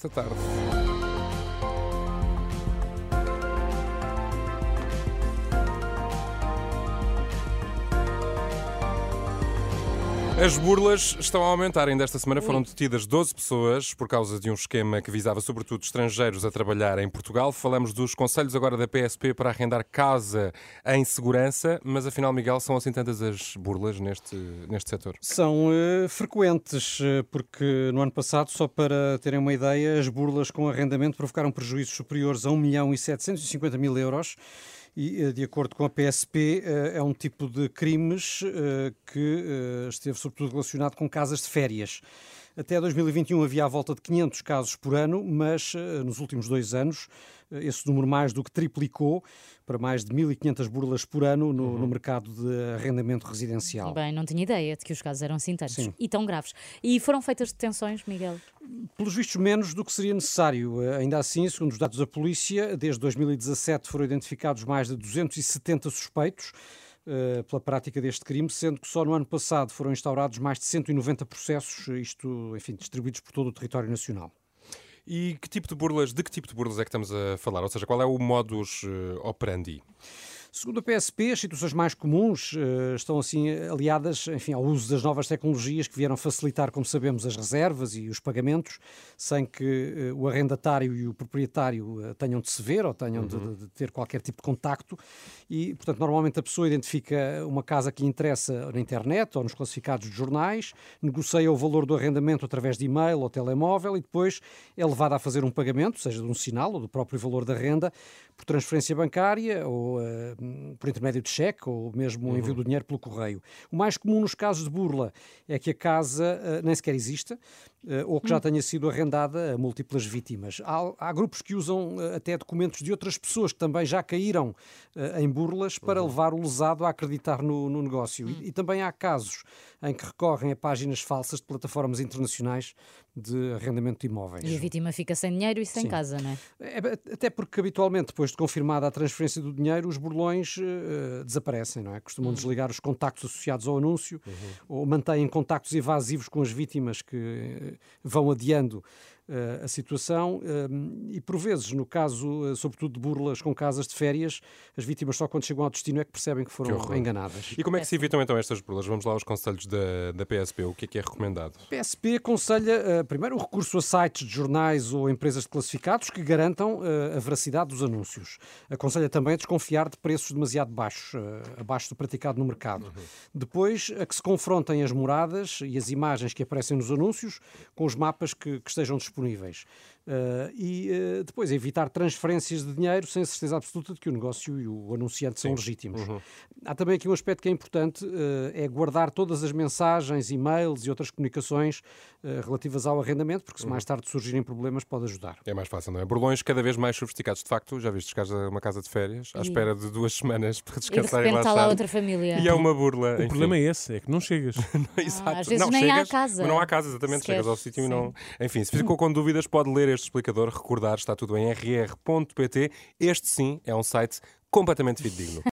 desta tarde. As burlas estão a aumentar. Ainda esta semana foram detidas 12 pessoas por causa de um esquema que visava sobretudo estrangeiros a trabalhar em Portugal. Falamos dos conselhos agora da PSP para arrendar casa em segurança, mas afinal, Miguel, são assim tantas as burlas neste, neste setor? São uh, frequentes, eh, porque no ano passado, só para terem uma ideia, as burlas com arrendamento provocaram prejuízos superiores a 1 milhão e 750 mil euros e, eh, de acordo com a PSP, eh, é um tipo de crimes eh, que esteve sobretudo relacionado com casas de férias. Até 2021 havia à volta de 500 casos por ano, mas nos últimos dois anos esse número mais do que triplicou para mais de 1.500 burlas por ano no, uhum. no, mercado de arrendamento residencial. Bem, não tinha ideia de que os casos eram assim tantos Sim. e tão graves. E foram feitas detenções, Miguel? Pelos vistos, menos do que seria necessário. Ainda assim, segundo os dados da polícia, desde 2017 foram identificados mais de 270 suspeitos pela prática deste crime, sendo que só no ano passado foram instaurados mais de 190 processos, isto, enfim, distribuídos por todo o território nacional. E que tipo de burlas, de que tipo de burlas é que estamos a falar? Ou seja, qual é o modus eh, operandi? Segundo a PSP, as situações mais comuns uh, estão assim aliadas enfim, ao uso das novas tecnologias que vieram facilitar, como sabemos, as reservas e os pagamentos, sem que uh, o arrendatário e o proprietário uh, tenham de se ver ou tenham uhum. de, de, ter qualquer tipo de contacto. E, portanto, normalmente a pessoa identifica uma casa que interessa na internet ou nos classificados de jornais, negocia o valor do arrendamento através de e-mail ou telemóvel e depois é levada a fazer um pagamento, seja de um sinal ou do próprio valor da renda, por transferência bancária ou por intermédio de cheque ou mesmo o envio uhum. do dinheiro pelo correio. O mais comum nos casos de burla é que a casa uh, nem sequer exista ou que já hum. tenha sido arrendada a múltiplas vítimas. Há, há grupos que usam uh, até documentos de outras pessoas que também já caíram em burlas para uhum. levar o lesado a acreditar no, no negócio. E, hum. e também há casos em que recorrem a páginas falsas de plataformas internacionais de arrendamento de imóveis. E a vítima fica sem dinheiro e sem Sim. casa, não é? é? Até porque habitualmente, depois de confirmada a transferência do dinheiro, os burlões uh, desaparecem, não é? Costumam uhum. desligar os contactos associados ao anúncio uhum. ou mantêm contactos evasivos com as vítimas que vão adiando a situação e, por vezes, no caso, sobretudo de burlas com casas de férias, as vítimas só quando chegam ao destino é que percebem que foram que enganadas. E como é que se evitam então estas burlas? Vamos lá aos conselhos da, da PSP. O que é que é recomendado? A PSP aconselha, primeiro, o recurso a sites de jornais ou empresas de classificados que garantam a veracidade dos anúncios. Aconselha também a desconfiar de preços demasiado baixos, abaixo do praticado no mercado. Uhum. Depois, a que se confrontem as moradas e as imagens que aparecem nos anúncios com os mapas que, que estejam disponíveis. Uh, e uh, depois evitar transferências de dinheiro sem certeza absoluta de que o negócio e o anunciante Sim. são legítimos. Uhum. Há também aqui um aspecto que é importante, uh, é guardar todas as mensagens, e-mails e outras comunicações relativas ao arrendamento, porque se uhum. mais tarde surgirem problemas pode ajudar. É mais fácil, não é? Burlões cada vez mais sofisticados, de facto, já viste casa, uma casa de férias, à espera de duas semanas para descansar e, de e está lá outra família. E é uma burla. O enfim. problema é esse, é que não chegas. não, exato. Ah, às vezes não, nem chegas, há casa. Não há casa, exatamente, chegas ao sítio e não... Enfim, se ficou com dúvidas pode ler este explicador, recordar, está tudo em rr.pt. Este sim é um site completamente fidedigno.